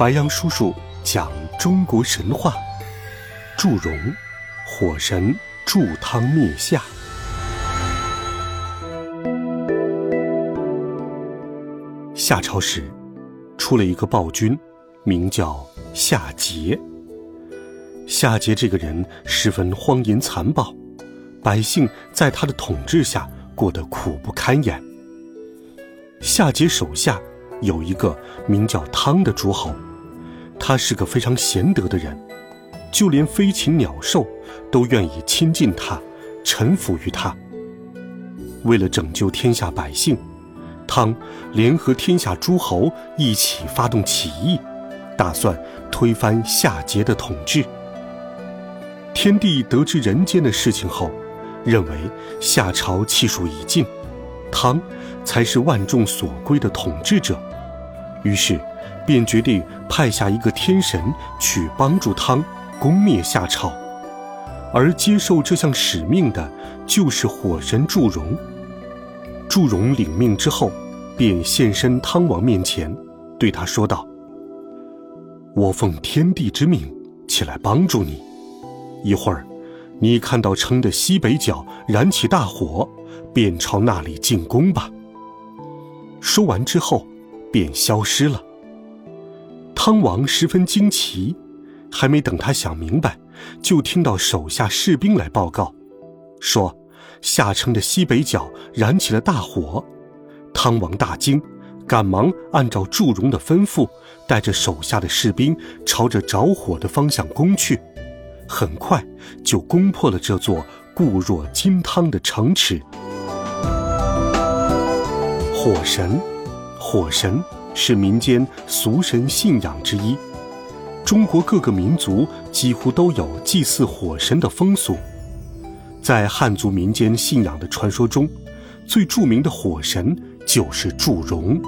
白杨叔叔讲中国神话：祝融，火神助汤灭夏。夏朝时，出了一个暴君，名叫夏桀。夏桀这个人十分荒淫残暴，百姓在他的统治下过得苦不堪言。夏桀手下有一个名叫汤的诸侯。他是个非常贤德的人，就连飞禽鸟兽都愿意亲近他，臣服于他。为了拯救天下百姓，汤联合天下诸侯一起发动起义，打算推翻夏桀的统治。天帝得知人间的事情后，认为夏朝气数已尽，汤才是万众所归的统治者，于是。便决定派下一个天神去帮助汤攻灭夏朝，而接受这项使命的就是火神祝融。祝融领命之后，便现身汤王面前，对他说道：“我奉天地之命起来帮助你，一会儿，你看到城的西北角燃起大火，便朝那里进攻吧。”说完之后，便消失了。汤王十分惊奇，还没等他想明白，就听到手下士兵来报告，说夏城的西北角燃起了大火。汤王大惊，赶忙按照祝融的吩咐，带着手下的士兵朝着着火的方向攻去，很快就攻破了这座固若金汤的城池。火神，火神。是民间俗神信仰之一，中国各个民族几乎都有祭祀火神的风俗。在汉族民间信仰的传说中，最著名的火神就是祝融。